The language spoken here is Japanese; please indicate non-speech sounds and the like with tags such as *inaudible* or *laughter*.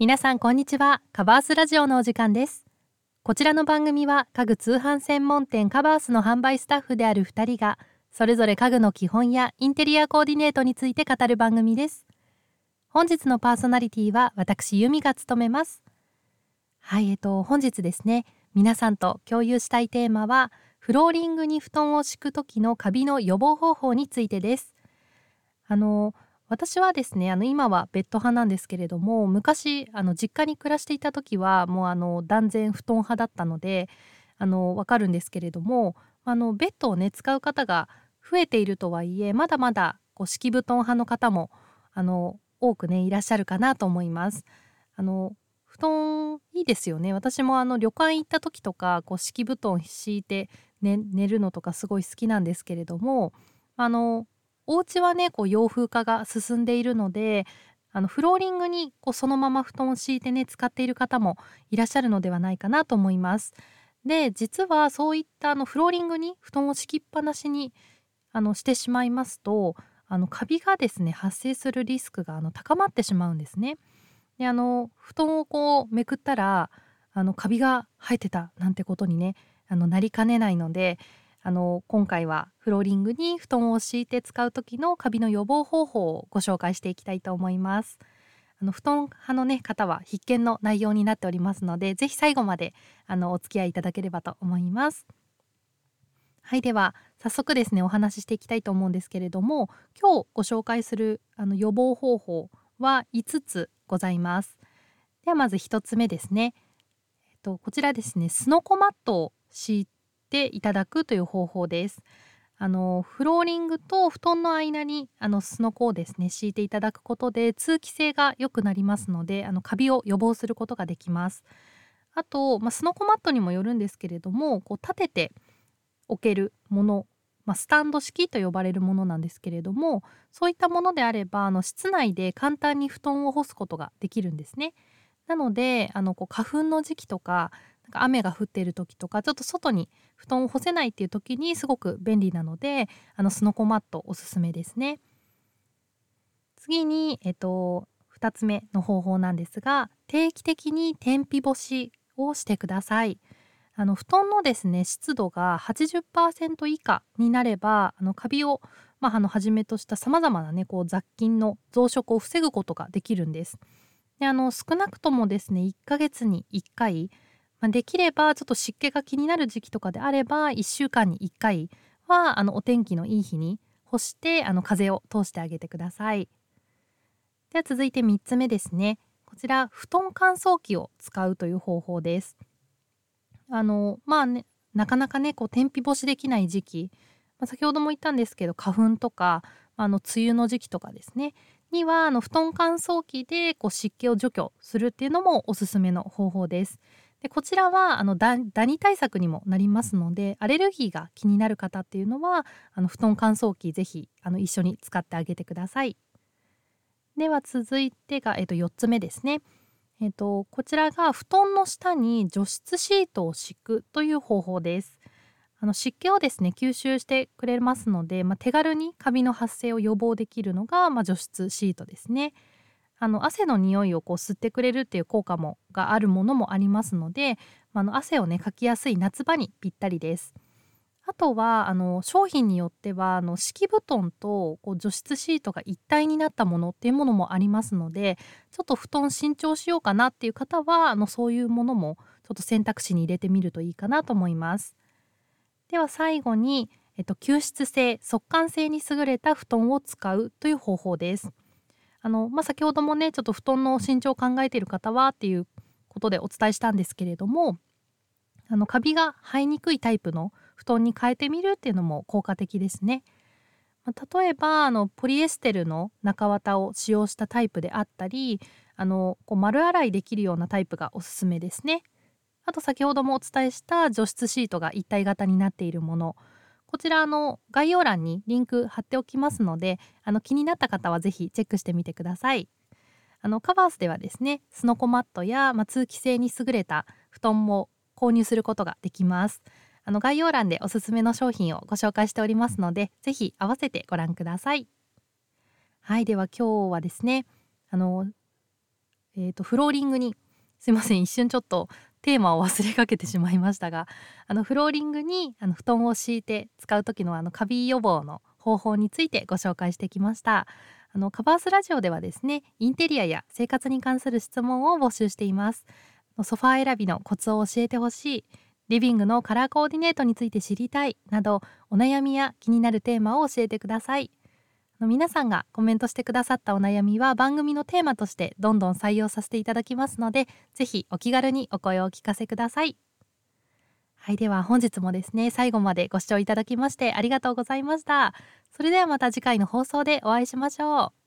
皆さんこんにちは。カバースラジオのお時間です。こちらの番組は家具通販専門店カバースの販売スタッフである2人がそれぞれ家具の基本やインテリアコーディネートについて語る番組です。本日のパーソナリティは私由美が務めます。はいえっと本日ですね皆さんと共有したいテーマはフローリングに布団を敷く時のカビの予防方法についてです。あの私はですねあの今はベッド派なんですけれども昔あの実家に暮らしていた時はもうあの断然布団派だったのであのわかるんですけれどもあのベッドをね使う方が増えているとはいえまだまだこう敷布団派の方もあの多くねいらっしゃるかなと思います。あの布団いいですよね私もあの旅館行った時とかこう敷布団敷いて、ね、寝るのとかすごい好きなんですけれどもあのお家はねこう洋風化が進んでいるのであのフローリングにこうそのまま布団を敷いてね使っている方もいらっしゃるのではないかなと思います。で実はそういったあのフローリングに布団を敷きっぱなしにあのしてしまいますとあのカビがですね発生するリスクがあの高まってしまうんですね。であの布団をこうめくったらあのカビが生えてたなんてことにねあのなりかねないのであの今回はフローリングに布団を敷いて使う時のカビの予防方法をご紹介していきたいと思います。あの布団派の、ね、方は必見の内容になっておりますので是非最後まであのお付き合いいただければと思います。はいでは早速ですねお話ししていきたいと思うんですけれども今日ご紹介するあの予防方法は5つございます。ではまず1つ目ですね。えっと、こちらですねスノコマットを敷いていただくという方法です。あのフローリングと布団の間にあのスノコをですね敷いていただくことで通気性が良くなりますのであのカビを予防することができます。あと、まあ、スノコマットにもよるんですけれどもこう立てて置けるものまあ、スタンド式と呼ばれるものなんですけれどもそういったものであればあの室内で簡単に布団を干すことができるんですね。なのであのこう花粉の時期とかなんか雨が降っている時とかちょっと外に布団を干せないっていう時にすごく便利なのであのスノコマットおすすめですね。次に、えっと、2つ目の方法なんですが定期的に天日干しをしてください。あの布団のですね湿度が80%以下になればあのカビを、まあ、あのはじめとしたさまざまな、ね、こう雑菌の増殖を防ぐことができるんです。であの少なくともですね1ヶ月に1回、まあ、できればちょっと湿気が気になる時期とかであれば1週間に1回はあのお天気のいい日に干してあの風を通してあげてください。では続いて3つ目ですね。こちら布団乾燥機を使うという方法です。あのまあねなかなかねこう天日干しできない時期、まあ、先ほども言ったんですけど花粉とかあの梅雨の時期とかですねにはあの布団乾燥機でこう湿気を除去するっていうのもおすすめの方法です。でこちらはあのダニ対策にもなりますのでアレルギーが気になる方っていうのはあの布団乾燥機ぜひあの一緒に使ってあげてください。では続いてが、えっと、4つ目ですね。えっと、こちらが布団の下に除湿シートを敷くという方法です。あの湿気をですね吸収してくれますので、まあ、手軽にカビの発生を予防できるのが、まあ、除湿シートですね。あの汗の匂いをこう吸ってくれるっていう効果もがあるものもありますので、まあ、の汗をねかきやすい夏場にぴったりです。あとはあの商品によってはあの敷布団とこう除湿シートが一体になったものっていうものもありますのでちょっと布団新調しようかなっていう方はあのそういうものもちょっと選択肢に入れてみるといいかなと思います。では最後に、えっと、吸湿性速乾性に優れた布団を使うという方法です。あのまあ、先ほどもねちょっと布団の身長を考えている方はっていうことでお伝えしたんですけれどもあのカビが生えにくいタイプの布団に変えてみるっていうのも効果的ですね。まあ、例えばあのポリエステルの中綿を使用したタイプであったりあのこう丸洗いできるようなタイプがおすすめですね。あと先ほどもお伝えした除湿シートが一体型になっているものこちらの概要欄にリンク貼っておきますのであの気になった方は是非チェックしてみてください。あのカバースではですねスノコマットや、ま、通気性に優れた布団も購入することができます。あの概要欄でおすすめの商品をご紹介しておりますのでぜひ合わせてご覧くださいはいでは今日はですねあのえーと、フローリングにすいません一瞬ちょっとテーマを忘れかけてしまいましたが *laughs* あのフローリングにあの布団を敷いて使う時のあのカビ予防の方法についてご紹介してきました。あのカバースラジオではですねインテリアや生活に関する質問を募集しています。ソファー選びのコツを教えてほしい。リビングのカラーコーディネートについて知りたいなどお悩みや気になるテーマを教えてください。皆さんがコメントしてくださったお悩みは番組のテーマとしてどんどん採用させていただきますのでぜひお気軽にお声をお聞かせください。はいでは本日もですね最後までご視聴いただきましてありがとうございました。それではまた次回の放送でお会いしましょう。